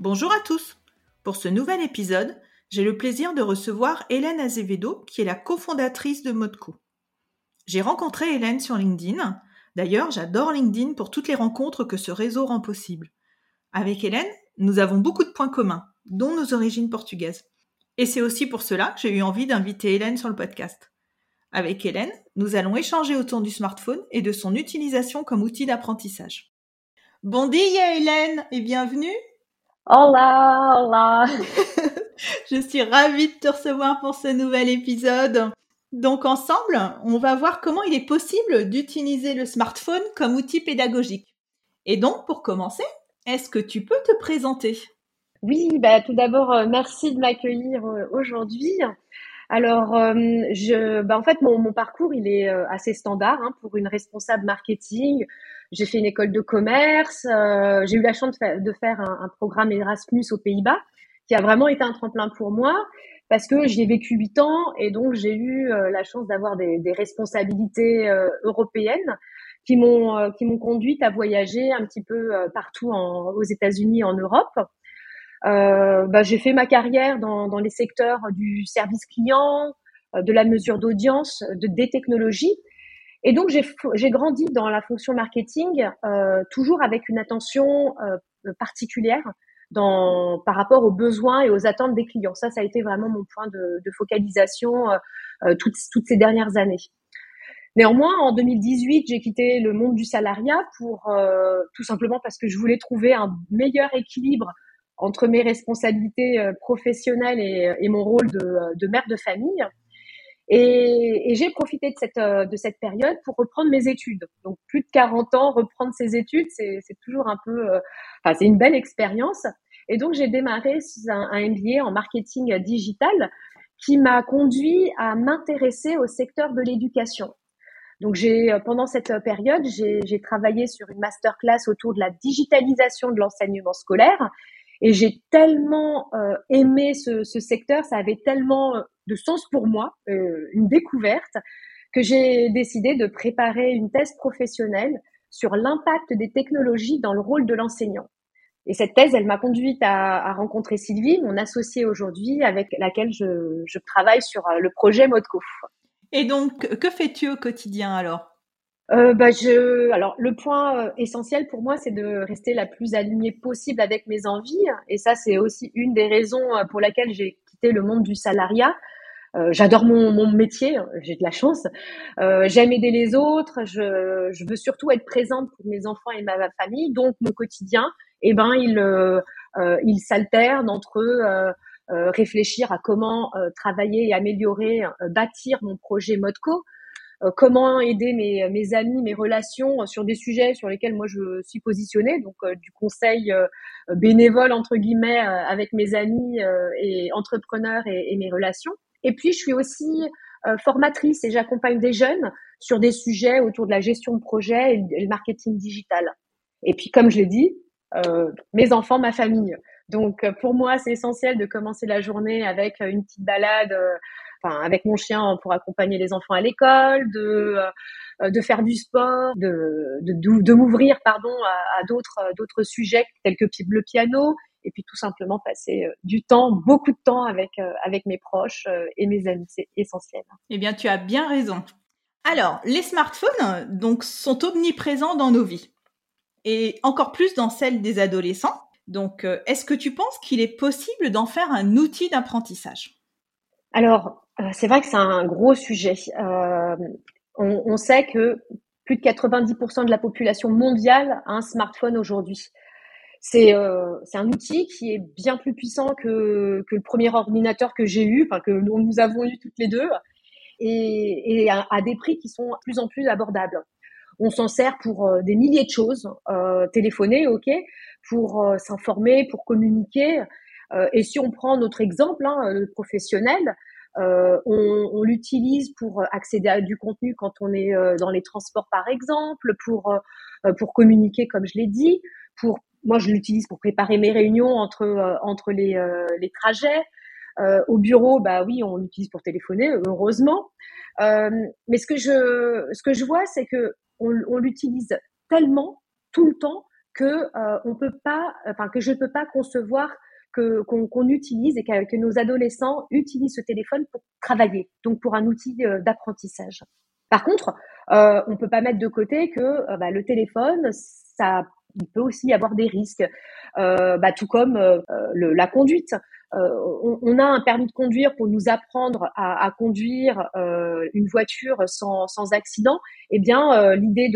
Bonjour à tous Pour ce nouvel épisode, j'ai le plaisir de recevoir Hélène Azevedo, qui est la cofondatrice de Modco. J'ai rencontré Hélène sur LinkedIn. D'ailleurs, j'adore LinkedIn pour toutes les rencontres que ce réseau rend possible. Avec Hélène, nous avons beaucoup de points communs, dont nos origines portugaises. Et c'est aussi pour cela que j'ai eu envie d'inviter Hélène sur le podcast. Avec Hélène, nous allons échanger autour du smartphone et de son utilisation comme outil d'apprentissage. Bon dia Hélène et bienvenue. Hola, hola. Je suis ravie de te recevoir pour ce nouvel épisode. Donc ensemble, on va voir comment il est possible d'utiliser le smartphone comme outil pédagogique. Et donc pour commencer, est-ce que tu peux te présenter? Oui, bah, tout d'abord, euh, merci de m'accueillir euh, aujourd'hui. Alors, euh, je, bah, en fait, mon, mon, parcours, il est assez standard hein, pour une responsable marketing. J'ai fait une école de commerce. j'ai eu la chance de faire, de faire un, un, programme Erasmus aux Pays-Bas, qui a vraiment été un tremplin pour moi parce que j'y ai vécu huit ans et donc j'ai eu la chance d'avoir des, des, responsabilités européennes qui m'ont euh, qui m'ont conduite à voyager un petit peu euh, partout en, aux États-Unis, en Europe. Euh, bah, j'ai fait ma carrière dans, dans les secteurs du service client, euh, de la mesure d'audience, de des technologies. Et donc j'ai grandi dans la fonction marketing, euh, toujours avec une attention euh, particulière dans, par rapport aux besoins et aux attentes des clients. Ça, ça a été vraiment mon point de, de focalisation toutes, toutes ces dernières années. Néanmoins, en 2018, j'ai quitté le monde du salariat pour euh, tout simplement parce que je voulais trouver un meilleur équilibre entre mes responsabilités euh, professionnelles et, et mon rôle de, de, mère de famille. Et, et j'ai profité de cette, euh, de cette période pour reprendre mes études. Donc plus de 40 ans, reprendre ses études, c'est toujours un peu, enfin c'est une belle expérience. Et donc j'ai démarré un, un MBA en marketing digital qui m'a conduit à m'intéresser au secteur de l'éducation. Donc j'ai euh, pendant cette euh, période, j'ai travaillé sur une masterclass autour de la digitalisation de l'enseignement scolaire et j'ai tellement euh, aimé ce, ce, secteur, ça avait tellement de sens pour moi, euh, une découverte, que j'ai décidé de préparer une thèse professionnelle sur l'impact des technologies dans le rôle de l'enseignant. Et cette thèse, elle m'a conduite à, à, rencontrer Sylvie, mon associée aujourd'hui, avec laquelle je, je travaille sur le projet Modco. Et donc, que fais-tu au quotidien alors? Euh, bah je, alors le point euh, essentiel pour moi, c'est de rester la plus alignée possible avec mes envies, et ça c'est aussi une des raisons euh, pour laquelle j'ai quitté le monde du salariat. Euh, J'adore mon, mon, métier, j'ai de la chance. Euh, J'aime aider les autres. Je, je, veux surtout être présente pour mes enfants et ma, famille. Donc mon quotidien, eh ben il euh, il s'alterne entre réfléchir à comment travailler et améliorer, bâtir mon projet Modco, comment aider mes, mes amis, mes relations sur des sujets sur lesquels moi je suis positionnée, donc du conseil bénévole entre guillemets avec mes amis et entrepreneurs et, mes relations. Et puis je suis aussi formatrice et j'accompagne des jeunes sur des sujets autour de la gestion de projet et le marketing digital. Et puis comme je l'ai dit, euh, mes enfants, ma famille. Donc euh, pour moi, c'est essentiel de commencer la journée avec euh, une petite balade, euh, enfin avec mon chien pour accompagner les enfants à l'école, de de faire du sport, de m'ouvrir pardon à, à d'autres sujets tels que le piano et puis tout simplement passer du temps, beaucoup de temps avec avec mes proches et mes amis, c'est essentiel. Eh bien, tu as bien raison. Alors, les smartphones donc sont omniprésents dans nos vies et encore plus dans celles des adolescents. Donc, euh, est-ce que tu penses qu'il est possible d'en faire un outil d'apprentissage? Alors, euh, c'est vrai que c'est un gros sujet. Euh, on, on, sait que plus de 90% de la population mondiale a un smartphone aujourd'hui. C'est euh, un outil qui est bien plus puissant que, que le premier ordinateur que j'ai eu, enfin que nous, avons eu toutes les deux, et, et à, à, des prix qui sont de plus en plus abordables. On s'en sert pour euh, des milliers de choses, euh, téléphoner, ok, pour s'informer, pour communiquer. Et si on prend notre exemple hein, professionnel, on, on l'utilise pour accéder à du contenu quand on est dans les transports par exemple, pour pour communiquer comme je l'ai dit, pour moi je l'utilise pour préparer mes réunions entre entre les les trajets. Euh, au bureau, bah oui, on l'utilise pour téléphoner, heureusement. Euh, mais ce que je, ce que je vois, c'est que on, on l'utilise tellement tout le temps que euh, on peut pas, enfin que je ne peux pas concevoir que qu'on utilise et que, nos adolescents utilisent ce téléphone pour travailler, donc pour un outil euh, d'apprentissage. Par contre, euh, on peut pas mettre de côté que euh, bah, le téléphone, ça, il peut aussi avoir des risques, euh, bah, tout comme le, la conduite. On, on, a un permis de conduire pour nous apprendre à, à conduire une voiture sans, sans accident. Eh bien, l'idée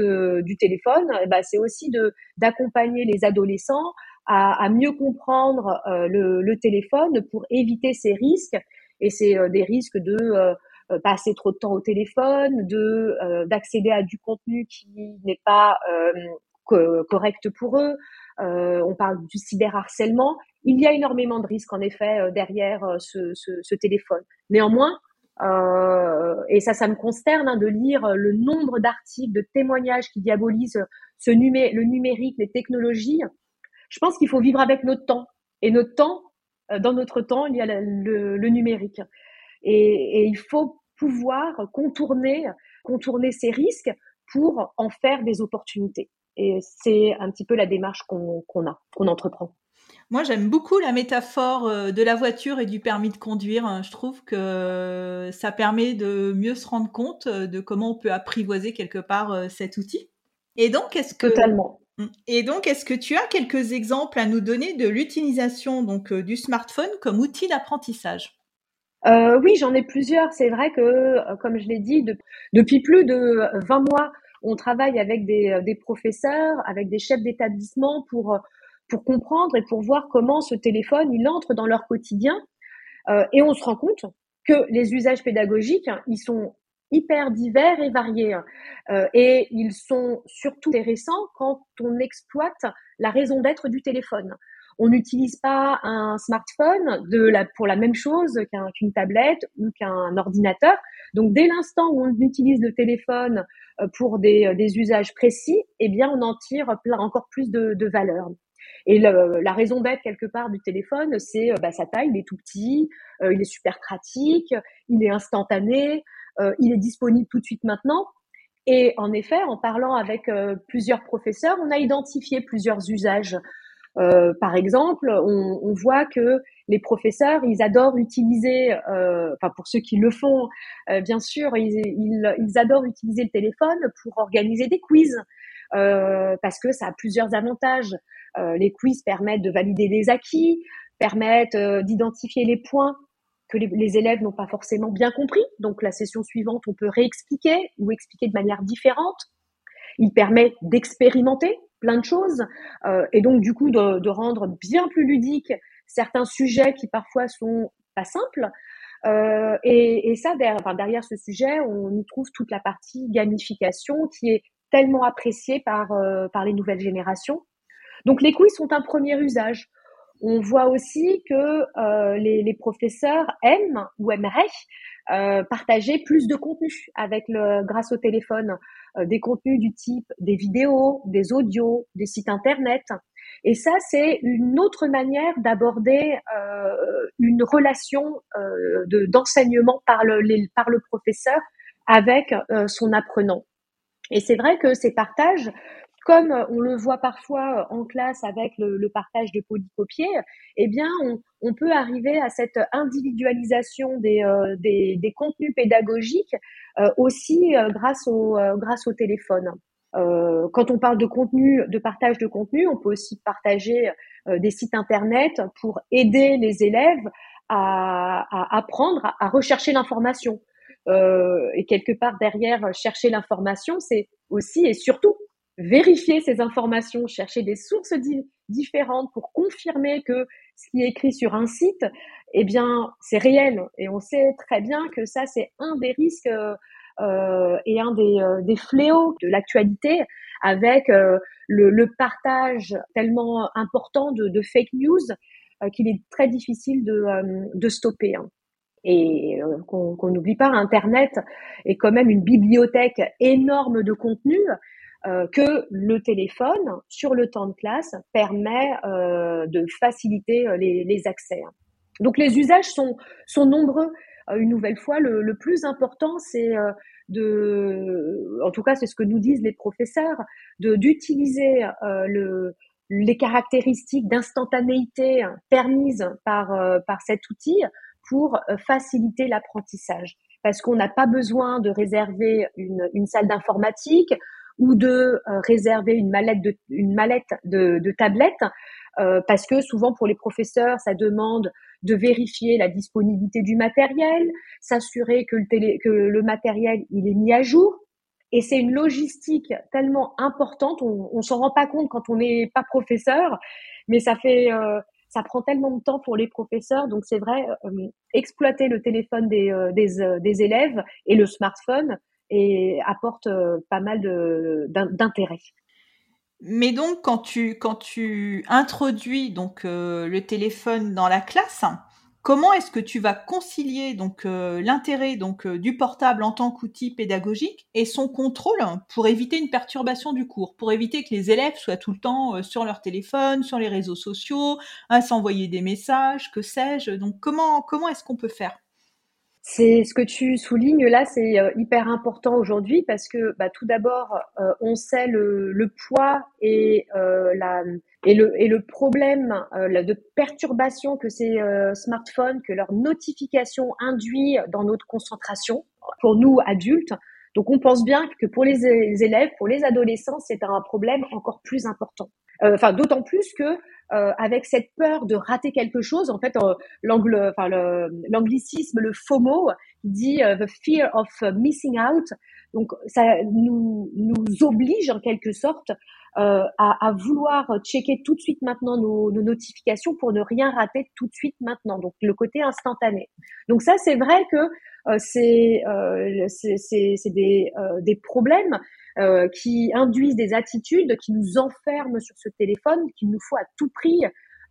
du téléphone, eh bah, c'est aussi d'accompagner les adolescents à, à mieux comprendre le, le, téléphone pour éviter ces risques. Et c'est des risques de euh, passer trop de temps au téléphone, de euh, d'accéder à du contenu qui n'est pas euh, correct pour eux. on parle du cyberharcèlement. Il y a énormément de risques en effet derrière ce, ce, ce, téléphone. Néanmoins, euh, et ça, ça me consterne hein, de lire le nombre d'articles, de témoignages qui diabolisent ce numé le numérique, les technologies. Je pense qu'il faut vivre avec notre temps. Et notre temps, dans notre temps, il y a le, le numérique. Et, et il faut pouvoir contourner, contourner ces risques pour en faire des opportunités. Et c'est un petit peu la démarche qu'on a, qu'on entreprend. Moi, j'aime beaucoup la métaphore euh, de la voiture et du permis de conduire. Je trouve que ça permet de mieux se rendre compte de comment on peut apprivoiser quelque part euh, cet outil. Et donc, est-ce que totalement. Et donc, est-ce que tu as quelques exemples à nous donner de l'utilisation donc euh, du smartphone comme outil d'apprentissage? Euh, oui, j'en ai plusieurs. C'est vrai que, euh, comme je l'ai dit, depuis plus de 20 mois, on travaille avec des, des professeurs, avec des chefs d'établissement pour, pour comprendre et pour voir comment ce téléphone, il entre dans leur quotidien. Euh, et on se rend compte que les usages pédagogiques, ils sont hyper divers et variés. Euh, et ils sont surtout intéressants quand on exploite la raison d'être du téléphone. On n'utilise pas un smartphone de la, pour la même chose qu'une tablette ou qu'un ordinateur. Donc, dès l'instant où on utilise le téléphone euh, pour des, euh, des usages précis, eh bien, on en tire plein, encore plus de, de valeur. Et le, la raison d'être quelque part du téléphone, c'est euh, bah, sa taille, il est tout petit, il est super pratique, il est instantané, il est disponible tout de suite maintenant. Et en effet, en parlant avec plusieurs professeurs, on a identifié plusieurs usages euh, par exemple, on, on, voit que les professeurs, ils adorent utiliser, euh, enfin pour ceux qui le font, euh, bien sûr, ils, ils, ils, adorent utiliser le téléphone pour organiser des quiz, euh, parce que ça a plusieurs avantages. les quiz permettent de valider les acquis, permettent d'identifier les points les, élèves n'ont pas forcément bien compris. Donc la session suivante, on peut réexpliquer ou expliquer de manière différente. Il permet d'expérimenter plein de choses euh, et donc du coup de, rendre bien plus ludique certains sujets qui parfois sont pas simples. Euh, et, ça, derrière, derrière ce sujet, on y trouve toute la partie gamification qui est tellement appréciée par, euh, les nouvelles générations. Donc les quiz sont un premier usage. On voit aussi que euh, les, les, professeurs aiment ou aimeraient euh, partager plus de contenu avec le, grâce au téléphone, euh, des contenus du type des vidéos, des audios, des sites internet. Et ça, c'est une autre manière d'aborder euh, une relation euh, de, d'enseignement par le, par le professeur avec son apprenant. Et c'est vrai que ces partages comme euh, on le voit parfois euh, en classe avec le, partage de polycopiés, eh bien, on, peut arriver à cette individualisation des, euh, des, contenus pédagogiques aussi grâce au grâce au téléphone. quand on parle de contenu, de partage de contenu, on peut aussi partager des sites internet pour aider les élèves à, à apprendre à rechercher l'information. et quelque part derrière chercher l'information, c'est aussi et surtout vérifier ces informations, chercher des sources différentes pour confirmer que ce qui est écrit sur un site, eh bien, c'est réel. Et on sait très bien que ça, c'est un des risques euh, est un des, fléaux de l'actualité avec le, partage tellement important de, fake news qu'il est très difficile de, stopper. Hein. Et qu'on n'oublie pas, Internet est quand même une bibliothèque énorme de contenu euh, que le téléphone, sur le temps de classe, permet euh, de faciliter euh, les, les, accès. Donc les usages sont, sont nombreux. une nouvelle fois, le, le plus important, c'est de, en tout cas, c'est ce que nous disent les professeurs, d'utiliser le les caractéristiques d'instantanéité permises par, par cet outil pour faciliter l'apprentissage. Parce qu'on n'a pas besoin de réserver une, une salle d'informatique, ou de euh, réserver une mallette de, une mallette de, tablettes euh, parce que souvent pour les professeurs, ça demande de vérifier la disponibilité du matériel, s'assurer que le, que le matériel il est mis à jour. Et c'est une logistique tellement importante, on, on s'en rend pas compte quand on n'est pas professeur, mais ça fait, euh, ça prend tellement de temps pour les professeurs. Donc c'est vrai, exploiter le téléphone des, des élèves et le smartphone, et apporte euh, pas mal d'intérêt. Mais donc, quand tu, quand tu introduis donc euh, le téléphone dans la classe, comment est-ce que tu vas concilier donc euh, l'intérêt donc du portable en tant qu'outil pédagogique et son contrôle pour éviter une perturbation du cours, pour éviter que les élèves soient tout le temps sur leur téléphone, sur les réseaux sociaux, à s'envoyer des messages, que sais-je? Donc, comment comment est-ce qu'on peut faire? C'est ce que tu soulignes là, c'est euh, hyper important aujourd'hui parce que bah, tout d'abord, euh, on sait le, le poids et euh, la et le et le problème de perturbation que ces smartphones, que leur notification induit dans notre concentration pour nous adultes. Donc on pense bien que pour les élèves, pour les adolescents, c'est un problème encore plus important. Enfin, d'autant plus que euh, avec cette peur de rater quelque chose. En fait, euh, enfin, l'anglicisme, le, FOMO, dit euh, the fear of missing out. Donc, ça nous, nous oblige en quelque sorte à, à, vouloir checker tout de suite maintenant nos, nos, notifications pour ne rien rater tout de suite maintenant. Donc, le côté instantané. Donc, ça, c'est vrai que c'est c'est des, des problèmes euh, qui induisent des attitudes qui nous enferment sur ce téléphone, qu'il nous faut à tout prix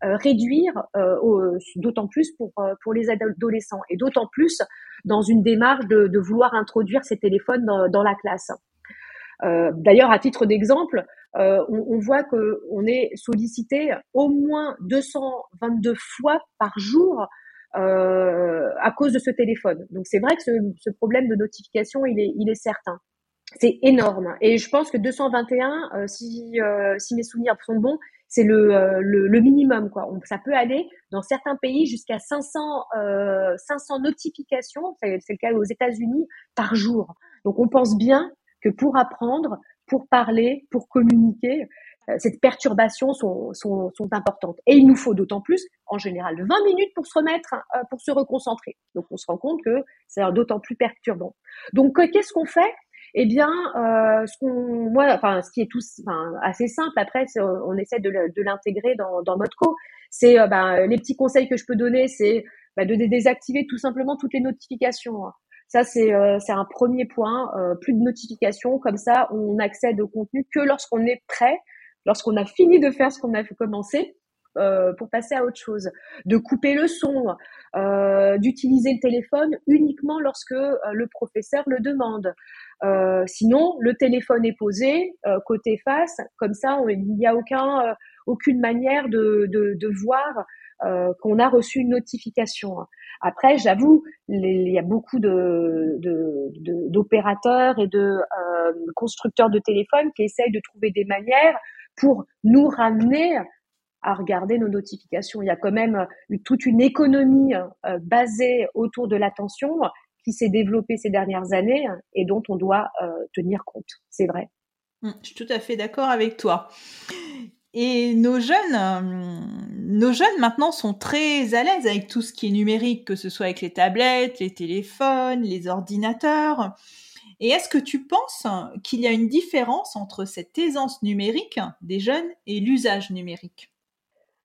euh, réduire, euh, d'autant plus pour, pour les adolescents, et d'autant plus dans une démarche de, de vouloir introduire ces téléphones dans, dans la classe. D'ailleurs, à titre d'exemple, on, on, voit qu'on est sollicité au moins 222 fois par jour euh, à cause de ce téléphone. Donc c'est vrai que ce, problème de notification, il est, il est certain c'est énorme. Et je pense que 221, euh, si, euh, si mes souvenirs sont bons, c'est le, euh, le, le, minimum. Quoi. ça peut aller dans certains pays jusqu'à 500, 500 notifications, c'est, le cas aux États-Unis, par jour. Donc on pense bien que pour apprendre, pour parler, pour communiquer, cette perturbation sont, sont, sont, importantes. Et il nous faut d'autant plus, en général, 20 minutes pour se remettre, pour se reconcentrer. Donc on se rend compte que c'est d'autant plus perturbant. Donc qu'est-ce qu'on fait? Eh bien, euh, ce qu'on, moi, enfin, ce qui est tout, enfin, assez simple. Après, on essaie de, l'intégrer dans, dans Modco. C'est, euh, ben, les petits conseils que je peux donner, c'est bah, de désactiver tout simplement toutes les notifications. Ça, c'est euh, c'est un premier point. Euh, plus de notifications, comme ça, on accède au contenu que lorsqu'on est prêt, lorsqu'on a fini de faire ce qu'on a commencer. Euh, pour passer à autre chose, de couper le son, d'utiliser le téléphone uniquement lorsque le professeur le demande. Sinon, le téléphone est posé côté face, comme ça, il n'y a aucun, aucune manière de, de, de voir qu'on a reçu une notification. Après, j'avoue, il y a beaucoup de, d'opérateurs et de constructeurs de téléphones qui essayent de trouver des manières pour nous ramener à regarder nos notifications. Il y a quand même toute une économie euh, basée autour de l'attention qui s'est développée ces dernières années et dont on doit euh, tenir compte. C'est vrai. Mmh, je suis tout à fait d'accord avec toi. Et nos jeunes, euh, nos jeunes maintenant sont très à l'aise avec tout ce qui est numérique, que ce soit avec les tablettes, les téléphones, les ordinateurs. Et est-ce que tu penses qu'il y a une différence entre cette aisance numérique des jeunes et l'usage numérique?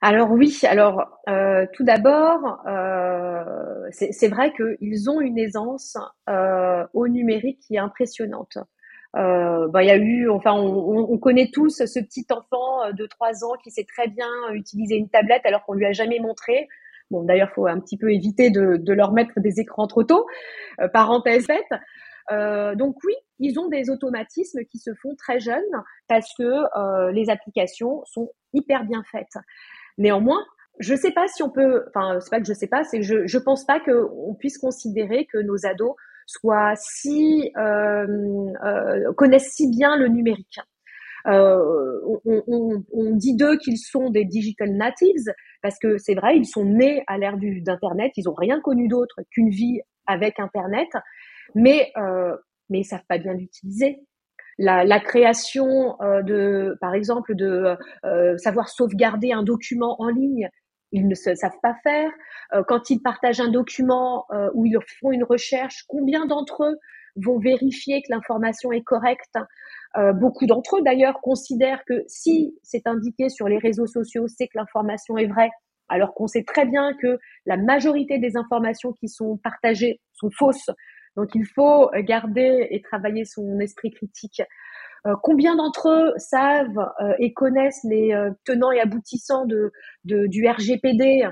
Alors oui, alors euh, tout d'abord, euh, c'est vrai qu'ils ont une aisance au numérique qui est impressionnante. Bah, il y a eu, enfin, on, on, connaît tous ce petit enfant de trois ans qui sait très bien utiliser une tablette alors qu'on lui a jamais montré. Bon, d'ailleurs, faut un petit peu éviter de, de leur mettre des écrans trop tôt. parenthèse faite. Euh, donc oui, ils ont des automatismes qui se font très jeunes parce que euh, les applications sont hyper bien faites. Néanmoins, je sais pas si on peut, enfin c'est pas que je sais pas, c'est que je je pense pas qu'on puisse considérer que nos ados soient si euh, euh connaissent si bien le numérique. Euh, on, dit d'eux qu'ils sont des digital natives parce que c'est vrai, ils sont nés à l'ère d'internet, ils ont rien connu d'autre qu'une vie avec internet, mais euh, mais ils savent pas bien l'utiliser la, la création de, par exemple, de savoir sauvegarder un document en ligne, ils ne savent pas faire. Euh, quand ils partagent un document ou ils font une recherche, combien d'entre eux vont vérifier que l'information est correcte? Beaucoup d'entre eux, d'ailleurs, considèrent que si c'est indiqué sur les réseaux sociaux, c'est que l'information est vraie, alors qu'on sait très bien que la majorité des informations qui sont partagées sont fausses donc il faut garder et travailler son esprit critique. Euh, combien d'entre eux savent euh, et connaissent les euh, tenants et aboutissants de, du RGPD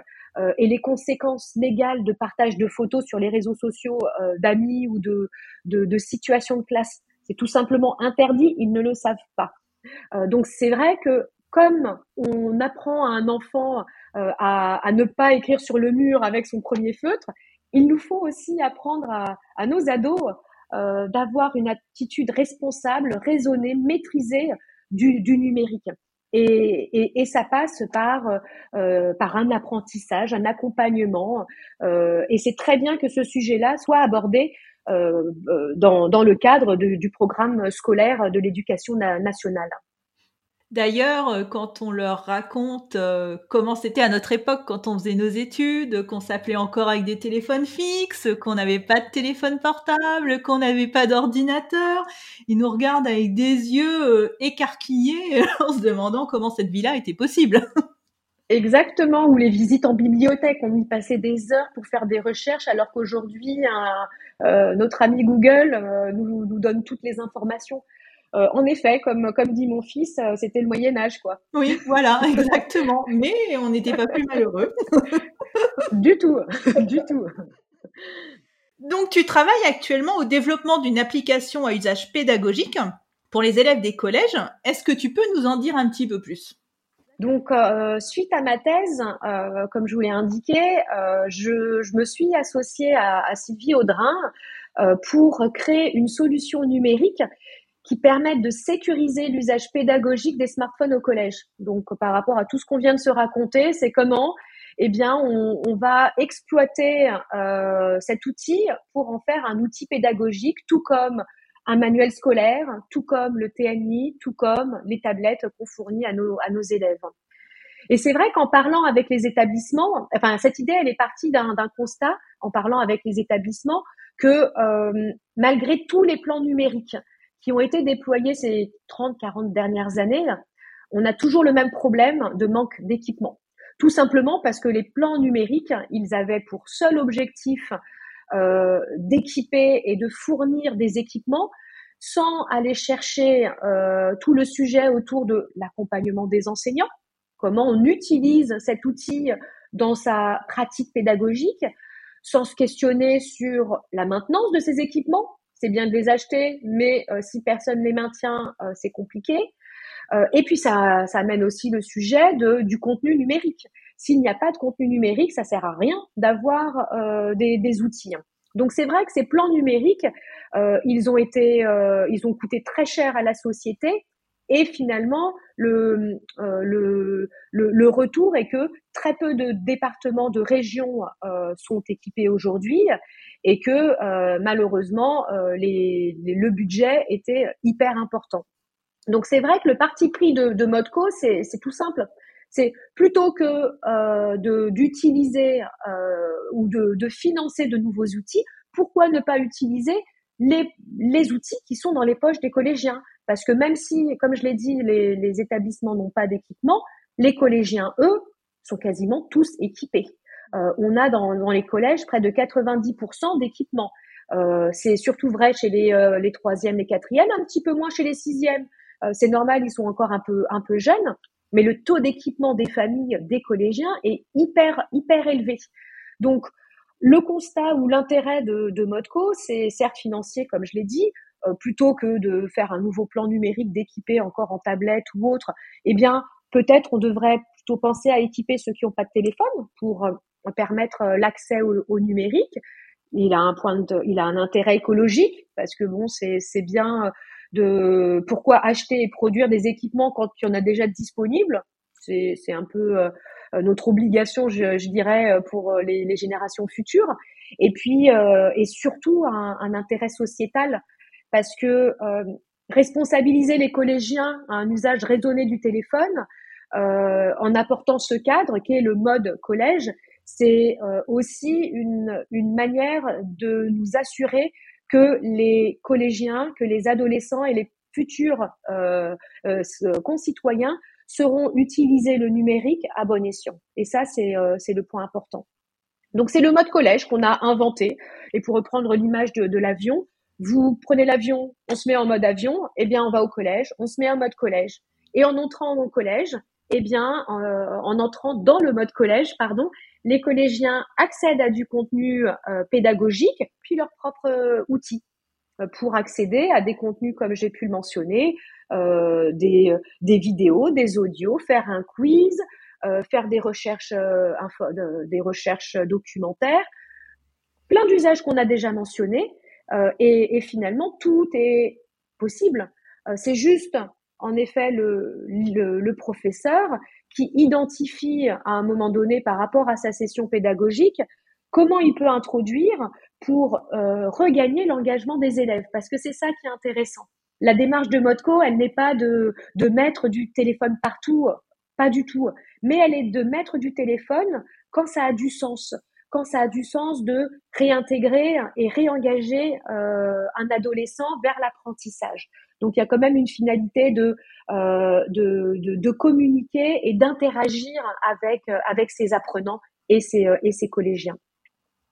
et les conséquences légales de partage de photos sur les réseaux sociaux d'amis ou de, de, situations de classe? C'est tout simplement interdit, ils ne le savent pas. donc c'est vrai que comme on apprend à un enfant à, à, ne pas écrire sur le mur avec son premier feutre, il nous faut aussi apprendre à, nos ados euh, d'avoir une attitude responsable, raisonnée, maîtrisée du, numérique. Et, ça passe par euh, par un apprentissage, un accompagnement. Euh, et c'est très bien que ce sujet-là soit abordé dans, dans le cadre du programme scolaire de l'éducation nationale. D'ailleurs, euh, quand on leur raconte euh, comment c'était à notre époque quand on faisait nos études, qu'on s'appelait encore avec des téléphones fixes, qu'on n'avait pas de téléphone portable, qu'on n'avait pas d'ordinateur, ils nous regardent avec des yeux euh, écarquillés en se demandant comment cette vie-là était possible. Exactement, ou les visites en bibliothèque, on y passait des heures pour faire des recherches, alors qu'aujourd'hui, notre ami Google nous donne toutes les informations. Euh, en effet, comme, comme dit mon fils, euh, c'était le Moyen Âge, quoi. Oui, voilà, exactement. Mais on n'était pas plus malheureux. du tout, du tout. Donc, tu travailles actuellement au développement d'une application à usage pédagogique pour les élèves des collèges. Est-ce que tu peux nous en dire un petit peu plus? Donc, euh, suite à ma thèse, comme je vous l'ai indiqué, je, me suis associée à, à Sylvie Audrin pour créer une solution numérique qui permettent de sécuriser l'usage pédagogique des smartphones au collège. Donc, par rapport à tout ce qu'on vient de se raconter, c'est comment eh bien, on, on va exploiter euh, cet outil pour en faire un outil pédagogique, tout comme un manuel scolaire, tout comme le TNI, tout comme les tablettes qu'on fournit à nos, à nos élèves. Et c'est vrai qu'en parlant avec les établissements, enfin cette idée, elle est partie d'un constat en parlant avec les établissements que euh, malgré tous les plans numériques, qui ont été déployés ces 30, 40 dernières années, on a toujours le même problème de manque d'équipement. Tout simplement parce que les plans numériques, ils avaient pour seul objectif euh, d'équiper et de fournir des équipements sans aller chercher euh, tout le sujet autour de l'accompagnement des enseignants, comment on utilise cet outil dans sa pratique pédagogique, sans se questionner sur la maintenance de ces équipements, c'est bien de les acheter, mais euh, si personne les maintient, euh, c'est compliqué. Euh, et puis ça, ça amène aussi le sujet de, du contenu numérique. S'il n'y a pas de contenu numérique, ça sert à rien d'avoir des, des, outils. Donc c'est vrai que ces plans numériques, ils ont été, ils ont coûté très cher à la société. Et finalement, le, le, le, le, retour est que très peu de départements, de régions sont équipés aujourd'hui et que euh, malheureusement euh, les, le budget était hyper important. Donc c'est vrai que le parti pris de, de Modco, c'est tout simple. C'est plutôt que euh, d'utiliser euh, ou de, de, financer de nouveaux outils, pourquoi ne pas utiliser les, les outils qui sont dans les poches des collégiens? Parce que même si, comme je l'ai dit, les, les établissements n'ont pas d'équipement, les collégiens, eux, sont quasiment tous équipés. Euh, on a dans, dans, les collèges près de 90% d'équipements. Euh, c'est surtout vrai chez les, euh, les troisièmes, les quatrièmes, un petit peu moins chez les sixièmes. Euh, c'est normal, ils sont encore un peu, un peu jeunes, mais le taux d'équipement des familles, des collégiens est hyper, hyper élevé. Donc, le constat ou l'intérêt de, de Modco, c'est certes financier, comme je l'ai dit, plutôt que de faire un nouveau plan numérique d'équiper encore en tablette ou autre, eh bien, peut-être on devrait plutôt penser à équiper ceux qui n'ont pas de téléphone pour permettre l'accès au, numérique il a un point de, il a un intérêt écologique parce que bon, c'est bien de pourquoi acheter et produire des équipements quand il y en a déjà disponibles. C'est un peu euh, notre obligation, je, dirais, pour les, générations futures. Et puis euh, et surtout un, intérêt sociétal parce que euh, responsabiliser les collégiens à un usage raisonné du téléphone euh, en apportant ce cadre qui est le mode collège, c'est euh, aussi une, une manière de nous assurer que les collégiens, que les adolescents et les futurs concitoyens seront utilisés le numérique à bon escient. Et ça, c'est c'est le point important. Donc c'est le mode collège qu'on a inventé. Et pour reprendre l'image de, de l'avion, vous prenez l'avion, on se met en mode avion, eh bien on va au collège, on se met en mode collège. Et en entrant au collège, eh bien en entrant dans le mode collège, pardon, les collégiens accèdent à du contenu euh, pédagogique, puis leurs propres euh, outils euh, pour accéder à des contenus comme j'ai pu le mentionner, des, des vidéos, des audios, faire un quiz, faire des recherches, des recherches documentaires, plein d'usages qu'on a déjà mentionnés, et, et, finalement tout est possible. c'est juste en effet le, professeur qui identifie à un moment donné par rapport à sa session pédagogique comment il peut introduire pour euh, regagner l'engagement des élèves, parce que c'est ça qui est intéressant. La démarche de Modco, elle n'est pas de mettre du téléphone partout, pas du tout, mais elle est de mettre du téléphone quand ça a du sens, quand ça a du sens de réintégrer et réengager euh, un adolescent vers l'apprentissage. Donc il y a quand même une finalité de euh, de, communiquer et d'interagir avec euh, avec ses apprenants et ses et ses collégiens.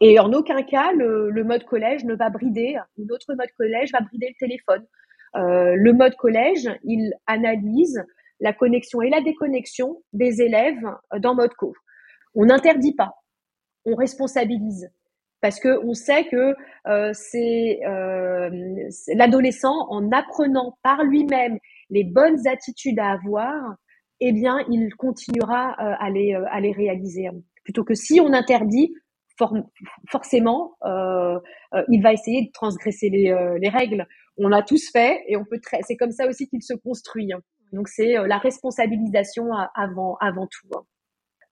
Et en aucun cas le, mode collège ne va brider notre mode collège va brider le téléphone. Le mode collège, il analyse la connexion et la déconnexion des élèves dans mode co. On n'interdit pas, on responsabilise parce que on sait que euh, c'est euh, l'adolescent en apprenant par lui-même les bonnes attitudes à avoir, eh bien, il continuera euh, à les à les réaliser. Plutôt que si on interdit, forcément, il va essayer de transgresser les, les règles. On l'a tous fait et on peut. C'est comme ça aussi qu'il se construit. Donc c'est la responsabilisation avant avant tout.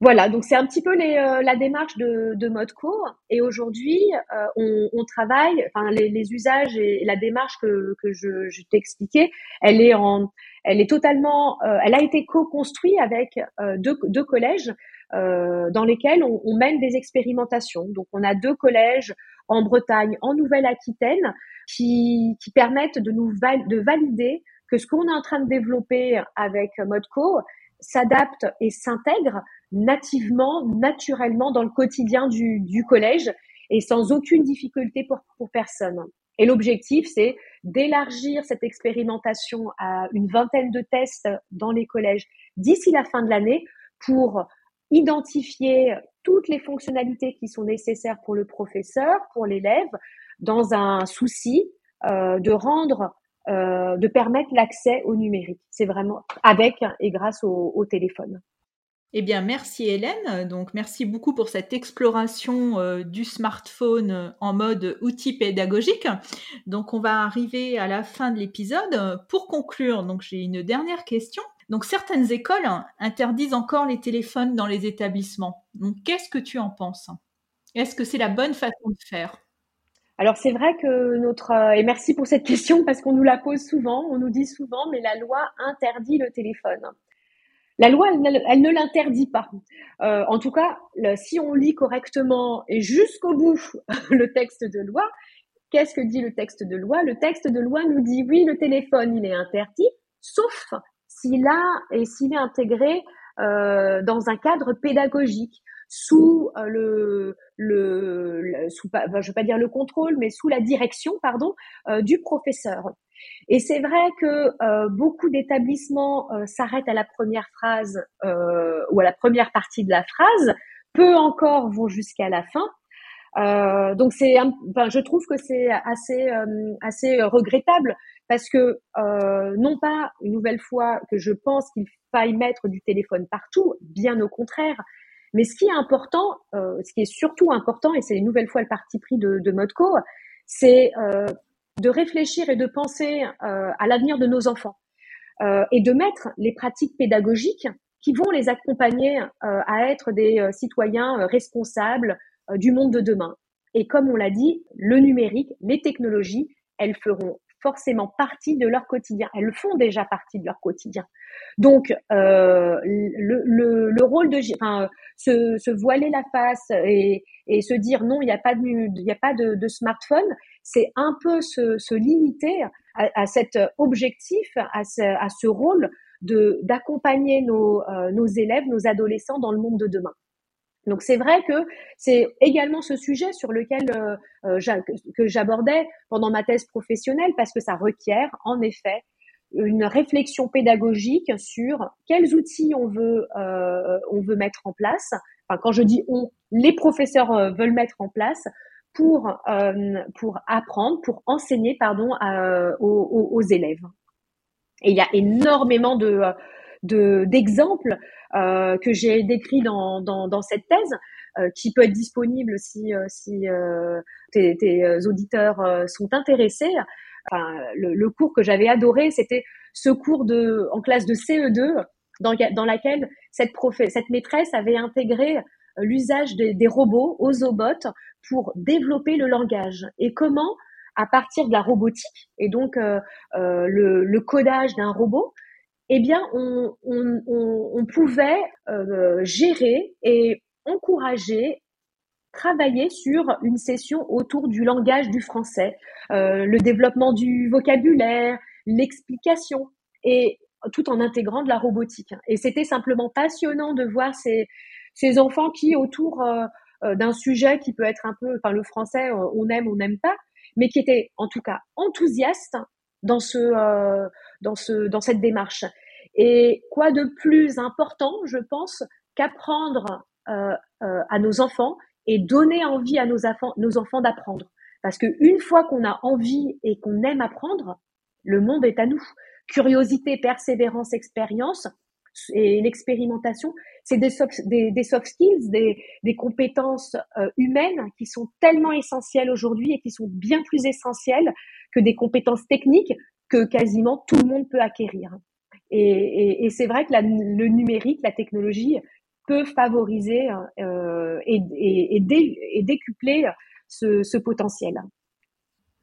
Voilà, donc c'est un petit peu les, euh, la démarche de, de Modco. Et aujourd'hui, euh, on, on, travaille, enfin les, les, usages et la démarche que, que je, je t'ai expliqué, elle est en, elle est totalement, euh, elle a été co-construite avec deux, deux, collèges dans lesquels on, on, mène des expérimentations. Donc on a deux collèges en Bretagne, en Nouvelle-Aquitaine, qui, qui permettent de nous de valider que ce qu'on est en train de développer avec Modco s'adapte et s'intègre nativement, naturellement dans le quotidien du, du collège et sans aucune difficulté pour, pour personne. Et l'objectif, c'est d'élargir cette expérimentation à une vingtaine de tests dans les collèges d'ici la fin de l'année pour identifier toutes les fonctionnalités qui sont nécessaires pour le professeur, pour l'élève, dans un souci euh, de rendre, euh, de permettre l'accès au numérique. C'est vraiment avec et grâce au, téléphone. Eh bien, merci Hélène. Donc, merci beaucoup pour cette exploration euh, du smartphone en mode outil pédagogique. Donc, on va arriver à la fin de l'épisode. Pour conclure, donc j'ai une dernière question. Donc, certaines écoles interdisent encore les téléphones dans les établissements. Qu'est-ce que tu en penses? Est-ce que c'est la bonne façon de faire? Alors c'est vrai que notre et merci pour cette question parce qu'on nous la pose souvent, on nous dit souvent mais la loi interdit le téléphone. La loi, elle, ne l'interdit pas. Euh, en tout cas, si on lit correctement et jusqu'au bout le texte de loi, qu'est-ce que dit le texte de loi? Le texte de loi nous dit oui, le téléphone, il est interdit, sauf s'il a et s'il est intégré dans un cadre pédagogique sous le, le, sous, je vais pas dire le contrôle, mais sous la direction, pardon, du professeur. Et c'est vrai que beaucoup d'établissements s'arrêtent à la première phrase ou à la première partie de la phrase, peu encore vont jusqu'à la fin. Euh, donc c'est, je trouve que c'est assez euh, assez regrettable parce que euh, non pas une nouvelle fois que je pense qu'il faille mettre du téléphone partout, bien au contraire. Mais ce qui est important, euh, ce qui est surtout important, et c'est une nouvelle fois le parti pris de, de Modco, c'est euh, de réfléchir et de penser à l'avenir de nos enfants et de mettre les pratiques pédagogiques qui vont les accompagner à être des citoyens responsables, euh, du monde de demain. Et comme on l'a dit, le numérique, les technologies, elles feront forcément partie de leur quotidien. Elles font déjà partie de leur quotidien. Donc, euh, le, le, le, rôle de, enfin, se, se, voiler la face et, et, se dire non, il n'y a pas de, il a pas de, de smartphone, c'est un peu se, se limiter à, à, cet objectif, à ce, à ce rôle de d'accompagner nos, euh, nos élèves, nos adolescents dans le monde de demain. Donc c'est vrai que c'est également ce sujet sur lequel euh, euh que j'abordais pendant ma thèse professionnelle parce que ça requiert en effet une réflexion pédagogique sur quels outils on veut euh, on veut mettre en place. Enfin quand je dis on, les professeurs euh, veulent mettre en place pour euh, pour apprendre, pour enseigner pardon aux, aux, élèves. Et il y a énormément de d'exemples euh, que j'ai décrit dans, dans, dans, cette thèse, euh, qui peut être disponible si, euh, si tes, tes, auditeurs sont intéressés. Enfin, le, le, cours que j'avais adoré, c'était ce cours de, en classe de CE2, dans, dans laquelle cette, prof, cette maîtresse avait intégré l'usage des, des, robots aux obots pour développer le langage et comment à partir de la robotique et donc euh, euh, le, le, codage d'un robot, eh bien, on, on, on, pouvait euh, gérer et encourager travailler sur une session autour du langage du français, euh, le développement du vocabulaire, l'explication, et tout en intégrant de la robotique. Et c'était simplement passionnant de voir ces, ces enfants qui, autour euh, euh d'un sujet qui peut être un peu, enfin le français, euh, on aime, on n'aime pas, mais qui étaient en tout cas enthousiastes dans ce, euh, dans ce, dans cette démarche. Et quoi de plus important, je pense, qu'apprendre euh, euh, à nos enfants et donner envie à nos, nos enfants d'apprendre. Parce que une fois qu'on a envie et qu'on aime apprendre, le monde est à nous. Curiosité, persévérance, expérience et l'expérimentation, c'est des, des, des, soft skills, des, des compétences euh, humaines qui sont tellement essentielles aujourd'hui et qui sont bien plus essentielles que des compétences techniques que quasiment tout le monde peut acquérir. Et, et, c'est vrai que la, le numérique, la technologie peut favoriser euh, et, et, décupler ce, ce potentiel.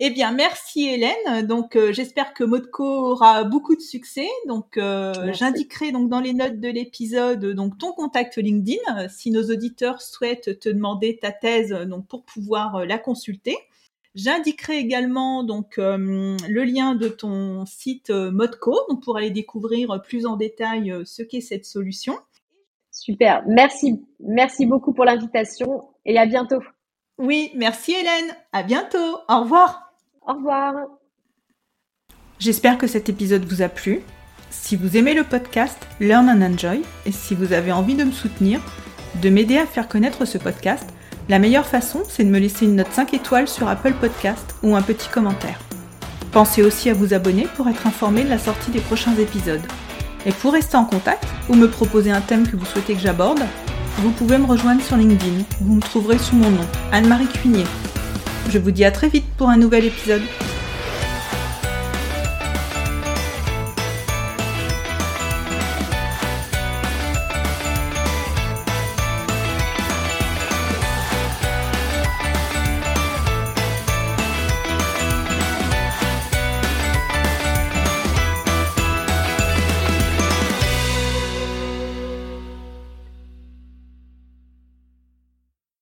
Eh bien, merci Hélène. Donc, euh, j'espère que Modco aura beaucoup de succès. Donc, euh, j'indiquerai donc dans les notes de l'épisode donc ton contact LinkedIn si nos auditeurs souhaitent te demander ta thèse donc pour pouvoir euh, la consulter. J'indiquerai également donc euh, le lien de ton site euh, Modco donc pour aller découvrir plus en détail euh, ce qu'est cette solution. Super, merci, merci beaucoup pour l'invitation et à bientôt. Oui, merci Hélène, à bientôt, au revoir. Au revoir. J'espère que cet épisode vous a plu. Si vous aimez le podcast Learn and Enjoy et si vous avez envie de me soutenir, de m'aider à faire connaître ce podcast, la meilleure façon, c'est de me laisser une note 5 étoiles sur Apple Podcast ou un petit commentaire. Pensez aussi à vous abonner pour être informé de la sortie des prochains épisodes. Et pour rester en contact ou me proposer un thème que vous souhaitez que j'aborde, vous pouvez me rejoindre sur LinkedIn. Vous me trouverez sous mon nom, Anne-Marie Cuinier. Je vous dis à très vite pour un nouvel épisode.